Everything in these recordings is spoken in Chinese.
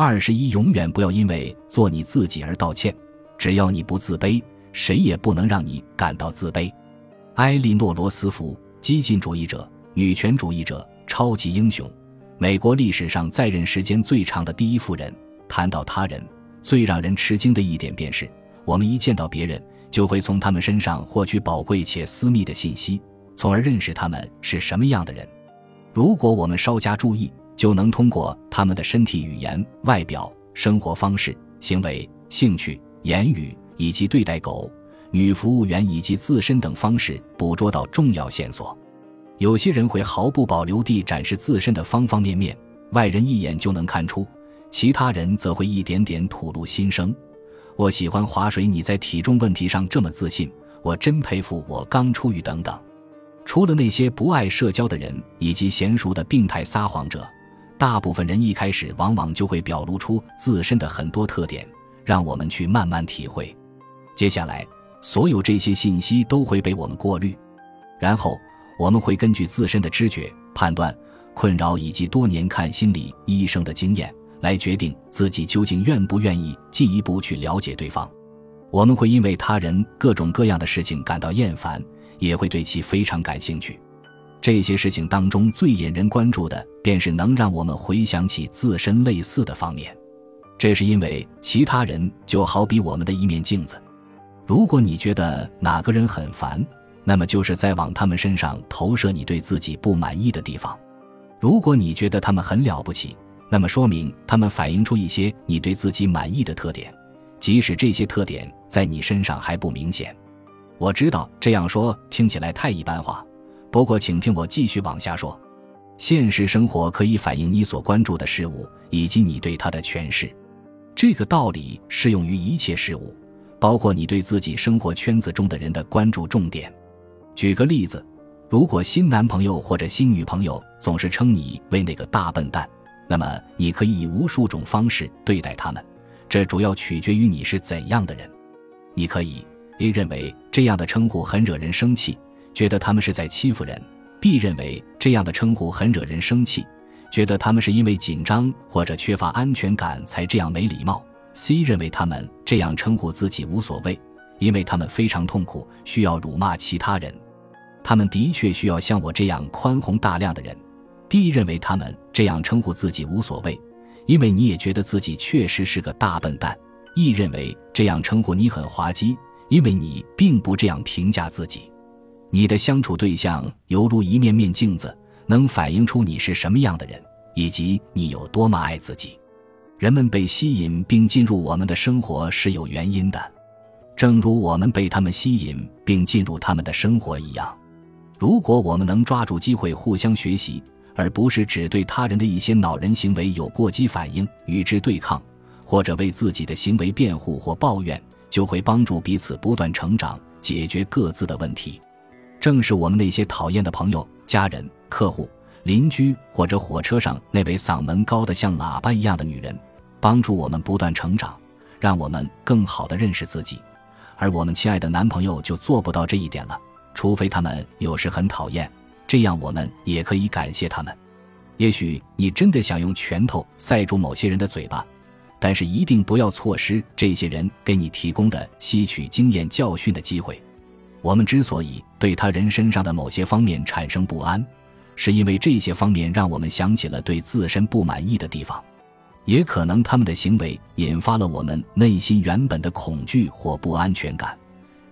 二十一，永远不要因为做你自己而道歉。只要你不自卑，谁也不能让你感到自卑。埃莉诺·罗斯福，激进主义者、女权主义者、超级英雄，美国历史上在任时间最长的第一夫人。谈到他人，最让人吃惊的一点便是，我们一见到别人，就会从他们身上获取宝贵且私密的信息，从而认识他们是什么样的人。如果我们稍加注意，就能通过他们的身体语言、外表、生活方式、行为、兴趣、言语以及对待狗、女服务员以及自身等方式捕捉到重要线索。有些人会毫不保留地展示自身的方方面面，外人一眼就能看出；其他人则会一点点吐露心声。我喜欢划水，你在体重问题上这么自信，我真佩服。我刚出狱等等。除了那些不爱社交的人以及娴熟的病态撒谎者。大部分人一开始往往就会表露出自身的很多特点，让我们去慢慢体会。接下来，所有这些信息都会被我们过滤，然后我们会根据自身的知觉、判断、困扰以及多年看心理医生的经验来决定自己究竟愿不愿意进一步去了解对方。我们会因为他人各种各样的事情感到厌烦，也会对其非常感兴趣。这些事情当中最引人关注的，便是能让我们回想起自身类似的方面。这是因为其他人就好比我们的一面镜子。如果你觉得哪个人很烦，那么就是在往他们身上投射你对自己不满意的地方；如果你觉得他们很了不起，那么说明他们反映出一些你对自己满意的特点，即使这些特点在你身上还不明显。我知道这样说听起来太一般化。不过，请听我继续往下说。现实生活可以反映你所关注的事物以及你对它的诠释，这个道理适用于一切事物，包括你对自己生活圈子中的人的关注重点。举个例子，如果新男朋友或者新女朋友总是称你为那个大笨蛋，那么你可以以无数种方式对待他们，这主要取决于你是怎样的人。你可以 A 认为这样的称呼很惹人生气。觉得他们是在欺负人，B 认为这样的称呼很惹人生气，觉得他们是因为紧张或者缺乏安全感才这样没礼貌。C 认为他们这样称呼自己无所谓，因为他们非常痛苦，需要辱骂其他人。他们的确需要像我这样宽宏大量的人。D 认为他们这样称呼自己无所谓，因为你也觉得自己确实是个大笨蛋。E 认为这样称呼你很滑稽，因为你并不这样评价自己。你的相处对象犹如一面面镜子，能反映出你是什么样的人，以及你有多么爱自己。人们被吸引并进入我们的生活是有原因的，正如我们被他们吸引并进入他们的生活一样。如果我们能抓住机会互相学习，而不是只对他人的一些恼人行为有过激反应与之对抗，或者为自己的行为辩护或抱怨，就会帮助彼此不断成长，解决各自的问题。正是我们那些讨厌的朋友、家人、客户、邻居，或者火车上那位嗓门高的像喇叭一样的女人，帮助我们不断成长，让我们更好地认识自己。而我们亲爱的男朋友就做不到这一点了，除非他们有时很讨厌，这样我们也可以感谢他们。也许你真的想用拳头塞住某些人的嘴巴，但是一定不要错失这些人给你提供的吸取经验教训的机会。我们之所以对他人身上的某些方面产生不安，是因为这些方面让我们想起了对自身不满意的地方，也可能他们的行为引发了我们内心原本的恐惧或不安全感，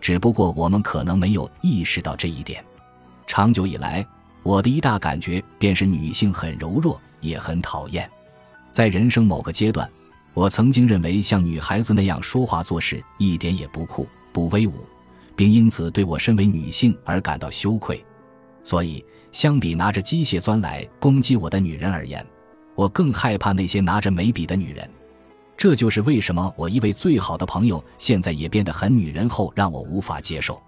只不过我们可能没有意识到这一点。长久以来，我的一大感觉便是女性很柔弱，也很讨厌。在人生某个阶段，我曾经认为像女孩子那样说话做事一点也不酷不威武。并因此对我身为女性而感到羞愧，所以相比拿着机械钻来攻击我的女人而言，我更害怕那些拿着眉笔的女人。这就是为什么我一位最好的朋友现在也变得很女人后，让我无法接受。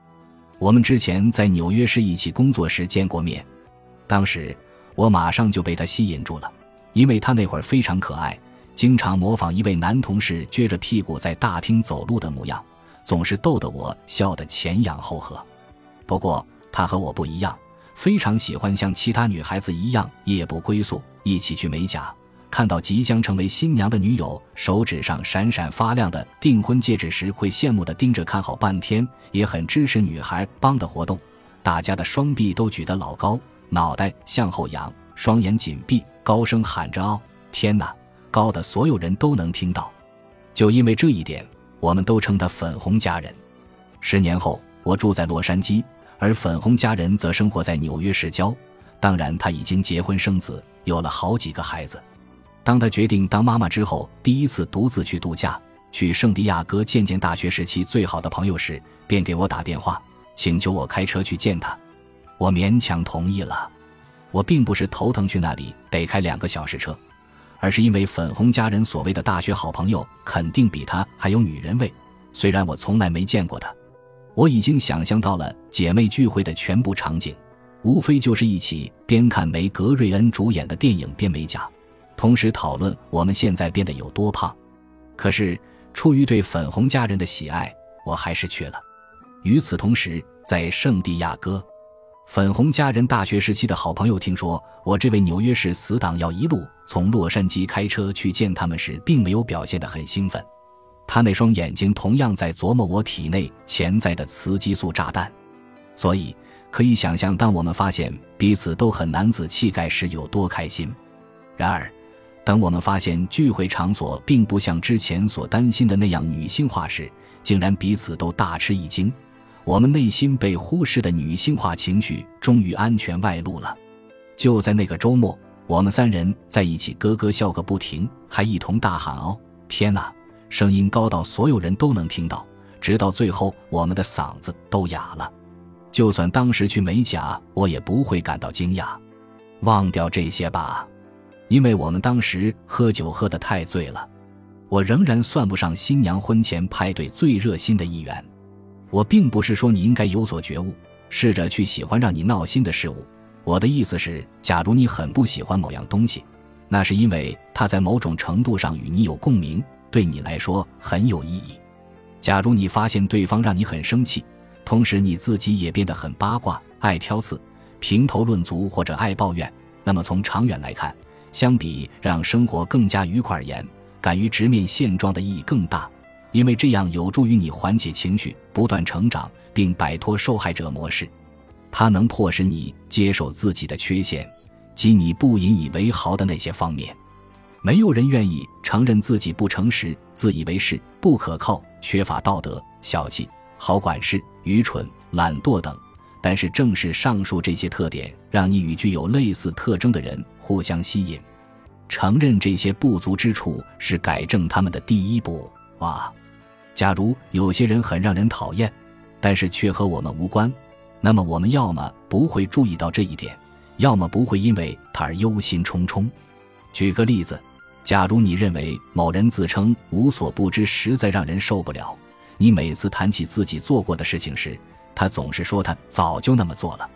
我们之前在纽约市一起工作时见过面，当时我马上就被他吸引住了，因为他那会儿非常可爱，经常模仿一位男同事撅着屁股在大厅走路的模样。总是逗得我笑得前仰后合。不过她和我不一样，非常喜欢像其他女孩子一样夜不归宿，一起去美甲，看到即将成为新娘的女友手指上闪闪发亮的订婚戒指时，会羡慕地盯着看好半天，也很支持女孩帮的活动。大家的双臂都举得老高，脑袋向后仰，双眼紧闭，高声喊着：“哦，天哪！”高的所有人都能听到。就因为这一点，我们都称他“粉红家人”。十年后，我住在洛杉矶，而粉红家人则生活在纽约市郊。当然，他已经结婚生子，有了好几个孩子。当他决定当妈妈之后，第一次独自去度假，去圣地亚哥见见大学时期最好的朋友时，便给我打电话，请求我开车去见他。我勉强同意了。我并不是头疼去那里得开两个小时车，而是因为粉红家人所谓的大学好朋友肯定比他还有女人味。虽然我从来没见过他，我已经想象到了姐妹聚会的全部场景。无非就是一起边看梅格瑞恩主演的电影边美甲，同时讨论我们现在变得有多胖。可是出于对粉红家人的喜爱，我还是去了。与此同时，在圣地亚哥，粉红家人大学时期的好朋友听说我这位纽约市死党要一路从洛杉矶开车去见他们时，并没有表现得很兴奋。他那双眼睛同样在琢磨我体内潜在的雌激素炸弹，所以。可以想象，当我们发现彼此都很男子气概时有多开心。然而，等我们发现聚会场所并不像之前所担心的那样女性化时，竟然彼此都大吃一惊。我们内心被忽视的女性化情绪终于安全外露了。就在那个周末，我们三人在一起咯咯笑个不停，还一同大喊：“哦，天哪！”声音高到所有人都能听到，直到最后，我们的嗓子都哑了。就算当时去美甲，我也不会感到惊讶。忘掉这些吧，因为我们当时喝酒喝得太醉了。我仍然算不上新娘婚前派对最热心的一员。我并不是说你应该有所觉悟，试着去喜欢让你闹心的事物。我的意思是，假如你很不喜欢某样东西，那是因为它在某种程度上与你有共鸣，对你来说很有意义。假如你发现对方让你很生气，同时，你自己也变得很八卦，爱挑刺、评头论足或者爱抱怨。那么，从长远来看，相比让生活更加愉快而言，敢于直面现状的意义更大，因为这样有助于你缓解情绪、不断成长，并摆脱受害者模式。它能迫使你接受自己的缺陷及你不引以为豪的那些方面。没有人愿意承认自己不诚实、自以为是、不可靠、缺乏道德、小气。好管事、愚蠢、懒惰等，但是正是上述这些特点，让你与具有类似特征的人互相吸引。承认这些不足之处是改正他们的第一步。哇，假如有些人很让人讨厌，但是却和我们无关，那么我们要么不会注意到这一点，要么不会因为他而忧心忡忡。举个例子，假如你认为某人自称无所不知，实在让人受不了。你每次谈起自己做过的事情时，他总是说他早就那么做了。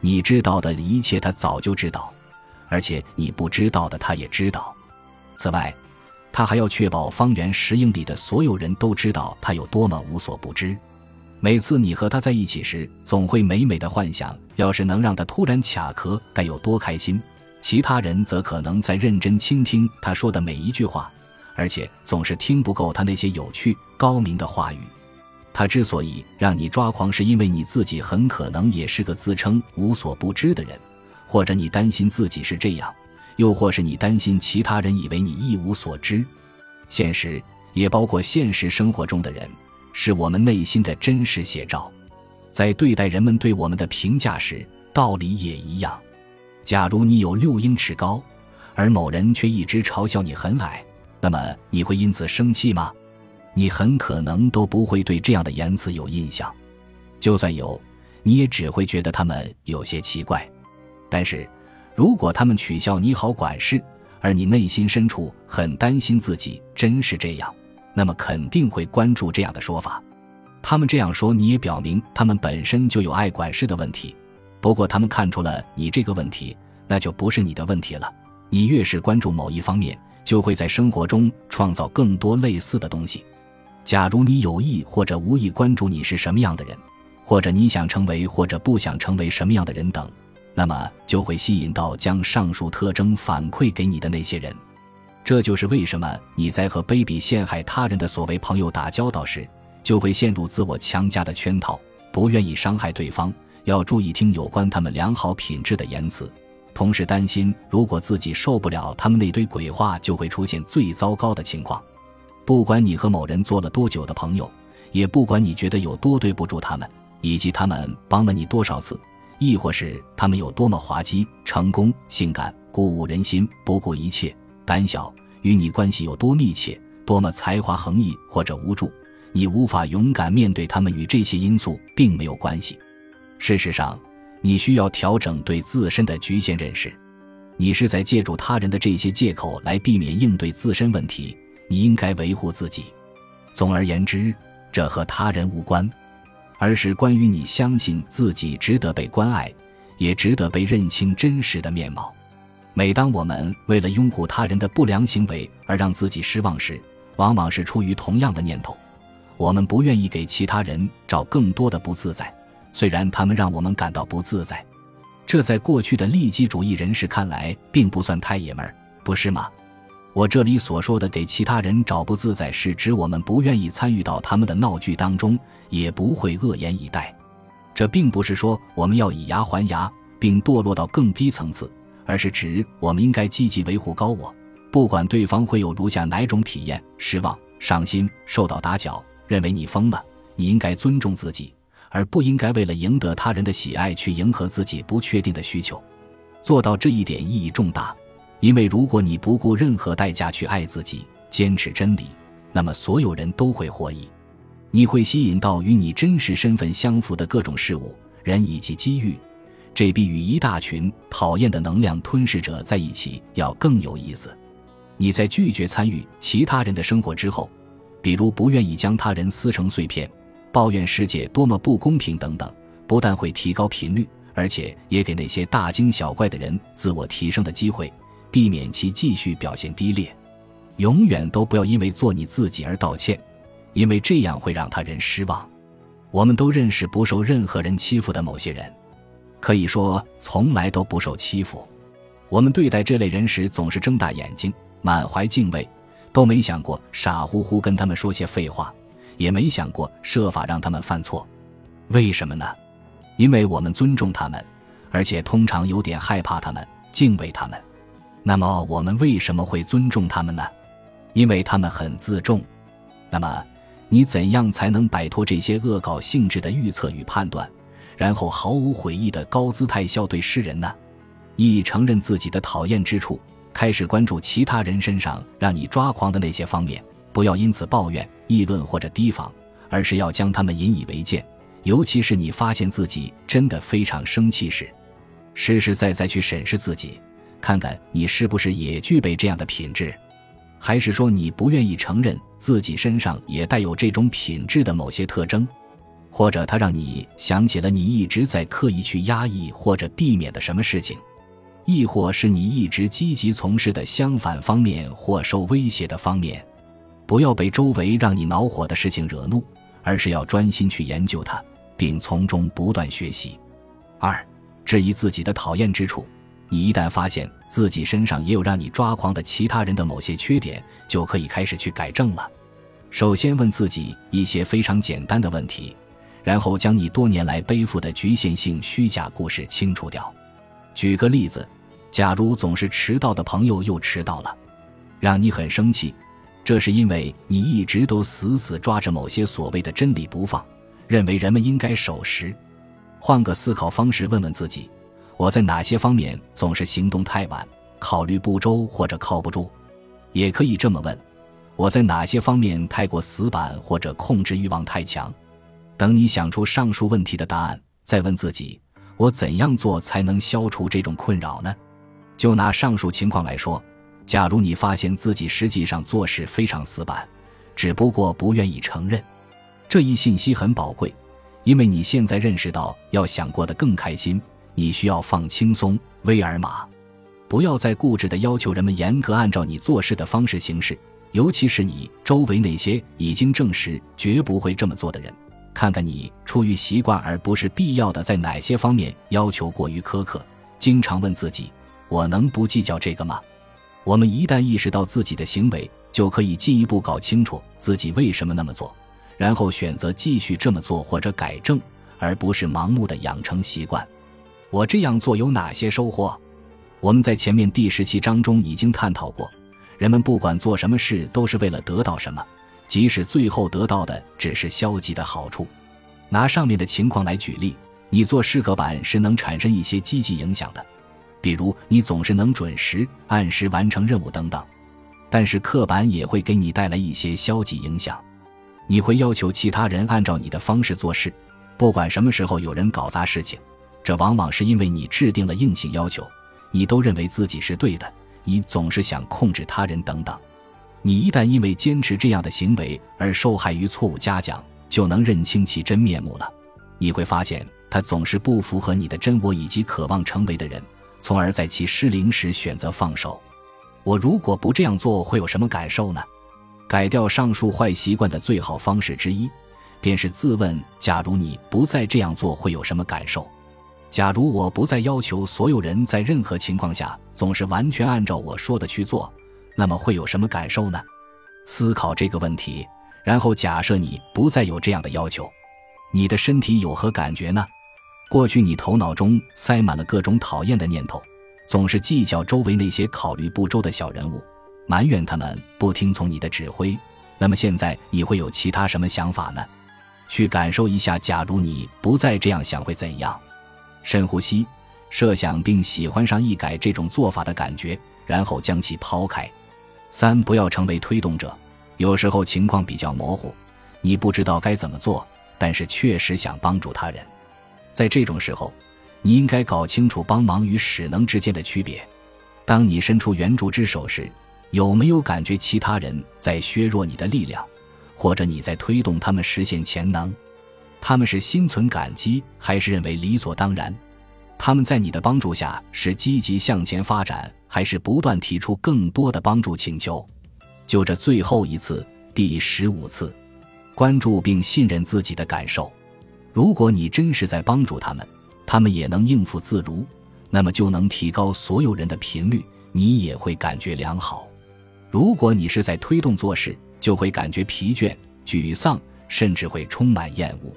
你知道的一切，他早就知道，而且你不知道的，他也知道。此外，他还要确保方圆十英里的所有人都知道他有多么无所不知。每次你和他在一起时，总会美美的幻想，要是能让他突然卡壳，该有多开心。其他人则可能在认真倾听他说的每一句话。而且总是听不够他那些有趣高明的话语。他之所以让你抓狂，是因为你自己很可能也是个自称无所不知的人，或者你担心自己是这样，又或是你担心其他人以为你一无所知。现实也包括现实生活中的人，是我们内心的真实写照。在对待人们对我们的评价时，道理也一样。假如你有六英尺高，而某人却一直嘲笑你很矮。那么你会因此生气吗？你很可能都不会对这样的言辞有印象，就算有，你也只会觉得他们有些奇怪。但是，如果他们取笑你好管事，而你内心深处很担心自己真是这样，那么肯定会关注这样的说法。他们这样说，你也表明他们本身就有爱管事的问题。不过，他们看出了你这个问题，那就不是你的问题了。你越是关注某一方面。就会在生活中创造更多类似的东西。假如你有意或者无意关注你是什么样的人，或者你想成为或者不想成为什么样的人等，那么就会吸引到将上述特征反馈给你的那些人。这就是为什么你在和卑鄙陷害他人的所谓朋友打交道时，就会陷入自我强加的圈套，不愿意伤害对方，要注意听有关他们良好品质的言辞，同时担心如果自己受不了他们那堆鬼话，就会出现最糟糕的情况。不管你和某人做了多久的朋友，也不管你觉得有多对不住他们，以及他们帮了你多少次，亦或是他们有多么滑稽、成功、性感、鼓舞人心、不顾一切、胆小，与你关系有多密切、多么才华横溢或者无助，你无法勇敢面对他们，与这些因素并没有关系。事实上，你需要调整对自身的局限认识。你是在借助他人的这些借口来避免应对自身问题。你应该维护自己。总而言之，这和他人无关，而是关于你相信自己值得被关爱，也值得被认清真实的面貌。每当我们为了拥护他人的不良行为而让自己失望时，往往是出于同样的念头：我们不愿意给其他人找更多的不自在，虽然他们让我们感到不自在。这在过去的利己主义人士看来，并不算太爷们儿，不是吗？我这里所说的给其他人找不自在，是指我们不愿意参与到他们的闹剧当中，也不会恶言以待。这并不是说我们要以牙还牙，并堕落到更低层次，而是指我们应该积极维护高我，不管对方会有如下哪种体验：失望、伤心、受到打搅、认为你疯了。你应该尊重自己，而不应该为了赢得他人的喜爱去迎合自己不确定的需求。做到这一点意义重大。因为如果你不顾任何代价去爱自己，坚持真理，那么所有人都会获益。你会吸引到与你真实身份相符的各种事物、人以及机遇，这比与一大群讨厌的能量吞噬者在一起要更有意思。你在拒绝参与其他人的生活之后，比如不愿意将他人撕成碎片，抱怨世界多么不公平等等，不但会提高频率，而且也给那些大惊小怪的人自我提升的机会。避免其继续表现低劣，永远都不要因为做你自己而道歉，因为这样会让他人失望。我们都认识不受任何人欺负的某些人，可以说从来都不受欺负。我们对待这类人时总是睁大眼睛，满怀敬畏，都没想过傻乎乎跟他们说些废话，也没想过设法让他们犯错。为什么呢？因为我们尊重他们，而且通常有点害怕他们，敬畏他们。那么我们为什么会尊重他们呢？因为他们很自重。那么，你怎样才能摆脱这些恶搞性质的预测与判断，然后毫无悔意的高姿态笑对世人呢？一承认自己的讨厌之处，开始关注其他人身上让你抓狂的那些方面，不要因此抱怨、议论或者提防，而是要将他们引以为戒。尤其是你发现自己真的非常生气时，实实在在去审视自己。看看你是不是也具备这样的品质，还是说你不愿意承认自己身上也带有这种品质的某些特征，或者它让你想起了你一直在刻意去压抑或者避免的什么事情，亦或是你一直积极从事的相反方面或受威胁的方面。不要被周围让你恼火的事情惹怒，而是要专心去研究它，并从中不断学习。二，质疑自己的讨厌之处。你一旦发现自己身上也有让你抓狂的其他人的某些缺点，就可以开始去改正了。首先问自己一些非常简单的问题，然后将你多年来背负的局限性虚假故事清除掉。举个例子，假如总是迟到的朋友又迟到了，让你很生气，这是因为你一直都死死抓着某些所谓的真理不放，认为人们应该守时。换个思考方式，问问自己。我在哪些方面总是行动太晚、考虑不周或者靠不住？也可以这么问：我在哪些方面太过死板或者控制欲望太强？等你想出上述问题的答案，再问自己：我怎样做才能消除这种困扰呢？就拿上述情况来说，假如你发现自己实际上做事非常死板，只不过不愿意承认，这一信息很宝贵，因为你现在认识到要想过得更开心。你需要放轻松，威尔玛，不要再固执地要求人们严格按照你做事的方式行事，尤其是你周围那些已经证实绝不会这么做的人。看看你出于习惯而不是必要的，在哪些方面要求过于苛刻。经常问自己：我能不计较这个吗？我们一旦意识到自己的行为，就可以进一步搞清楚自己为什么那么做，然后选择继续这么做或者改正，而不是盲目的养成习惯。我这样做有哪些收获？我们在前面第十七章中已经探讨过，人们不管做什么事都是为了得到什么，即使最后得到的只是消极的好处。拿上面的情况来举例，你做事刻板是能产生一些积极影响的，比如你总是能准时、按时完成任务等等。但是刻板也会给你带来一些消极影响，你会要求其他人按照你的方式做事，不管什么时候有人搞砸事情，这往往是因为你制定了硬性要求。你都认为自己是对的，你总是想控制他人等等。你一旦因为坚持这样的行为而受害于错误嘉奖，就能认清其真面目了。你会发现他总是不符合你的真我以及渴望成为的人，从而在其失灵时选择放手。我如果不这样做会有什么感受呢？改掉上述坏习惯的最好方式之一，便是自问：假如你不再这样做，会有什么感受？假如我不再要求所有人在任何情况下总是完全按照我说的去做，那么会有什么感受呢？思考这个问题，然后假设你不再有这样的要求，你的身体有何感觉呢？过去你头脑中塞满了各种讨厌的念头，总是计较周围那些考虑不周的小人物，埋怨他们不听从你的指挥。那么现在你会有其他什么想法呢？去感受一下，假如你不再这样想会怎样？深呼吸，设想并喜欢上一改这种做法的感觉，然后将其抛开。三，不要成为推动者。有时候情况比较模糊，你不知道该怎么做，但是确实想帮助他人。在这种时候，你应该搞清楚帮忙与使能之间的区别。当你伸出援助之手时，有没有感觉其他人在削弱你的力量，或者你在推动他们实现潜能？他们是心存感激，还是认为理所当然？他们在你的帮助下是积极向前发展，还是不断提出更多的帮助请求？就这最后一次，第十五次，关注并信任自己的感受。如果你真是在帮助他们，他们也能应付自如，那么就能提高所有人的频率，你也会感觉良好。如果你是在推动做事，就会感觉疲倦、沮丧，甚至会充满厌恶。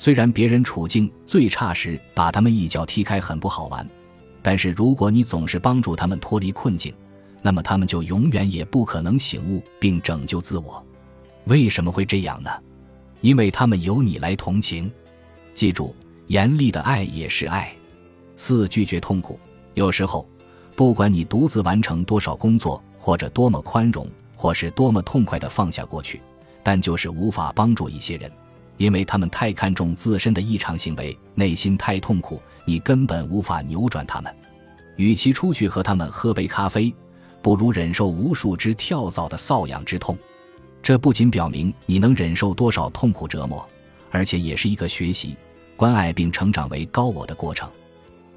虽然别人处境最差时把他们一脚踢开很不好玩，但是如果你总是帮助他们脱离困境，那么他们就永远也不可能醒悟并拯救自我。为什么会这样呢？因为他们由你来同情。记住，严厉的爱也是爱。四拒绝痛苦。有时候，不管你独自完成多少工作，或者多么宽容，或是多么痛快地放下过去，但就是无法帮助一些人。因为他们太看重自身的异常行为，内心太痛苦，你根本无法扭转他们。与其出去和他们喝杯咖啡，不如忍受无数只跳蚤的瘙痒之痛。这不仅表明你能忍受多少痛苦折磨，而且也是一个学习、关爱并成长为高我的过程。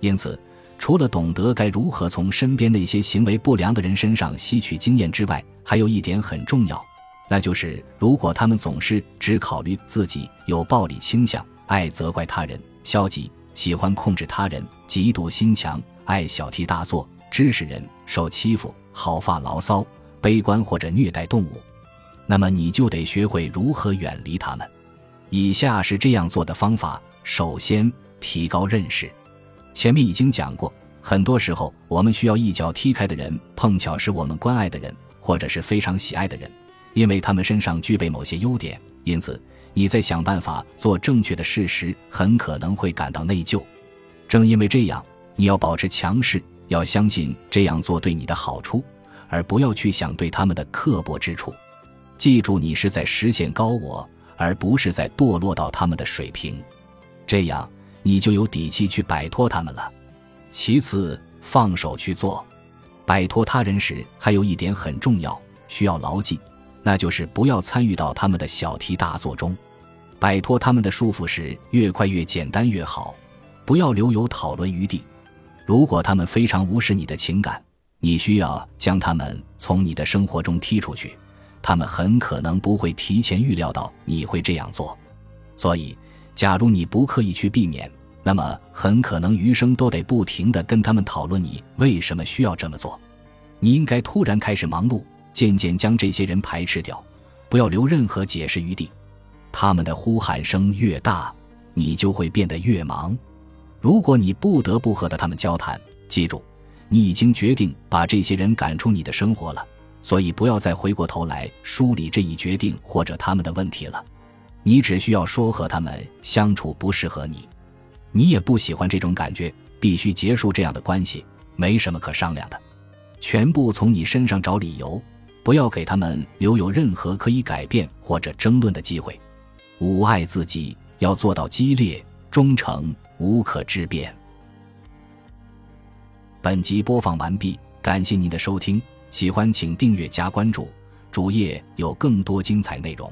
因此，除了懂得该如何从身边那些行为不良的人身上吸取经验之外，还有一点很重要。那就是，如果他们总是只考虑自己，有暴力倾向，爱责怪他人，消极，喜欢控制他人，嫉妒心强，爱小题大做，指使人，受欺负，好发牢骚，悲观或者虐待动物，那么你就得学会如何远离他们。以下是这样做的方法：首先，提高认识。前面已经讲过，很多时候我们需要一脚踢开的人，碰巧是我们关爱的人，或者是非常喜爱的人。因为他们身上具备某些优点，因此你在想办法做正确的事时，很可能会感到内疚。正因为这样，你要保持强势，要相信这样做对你的好处，而不要去想对他们的刻薄之处。记住，你是在实现高我，而不是在堕落到他们的水平。这样，你就有底气去摆脱他们了。其次，放手去做。摆脱他人时，还有一点很重要，需要牢记。那就是不要参与到他们的小题大做中，摆脱他们的束缚时，越快越简单越好，不要留有讨论余地。如果他们非常无视你的情感，你需要将他们从你的生活中踢出去。他们很可能不会提前预料到你会这样做，所以，假如你不刻意去避免，那么很可能余生都得不停地跟他们讨论你为什么需要这么做。你应该突然开始忙碌，渐渐将这些人排斥掉，不要留任何解释余地。他们的呼喊声越大，你就会变得越忙。如果你不得不和他们交谈，记住，你已经决定把这些人赶出你的生活了，所以不要再回过头来梳理这一决定或者他们的问题了。你只需要说和他们相处不适合你，你也不喜欢这种感觉，必须结束这样的关系，没什么可商量的。全部从你身上找理由，不要给他们留有任何可以改变或者争论的机会。五爱自己，要做到激烈、忠诚、无可置辩。本集播放完毕，感谢您的收听，喜欢请订阅加关注，主页有更多精彩内容。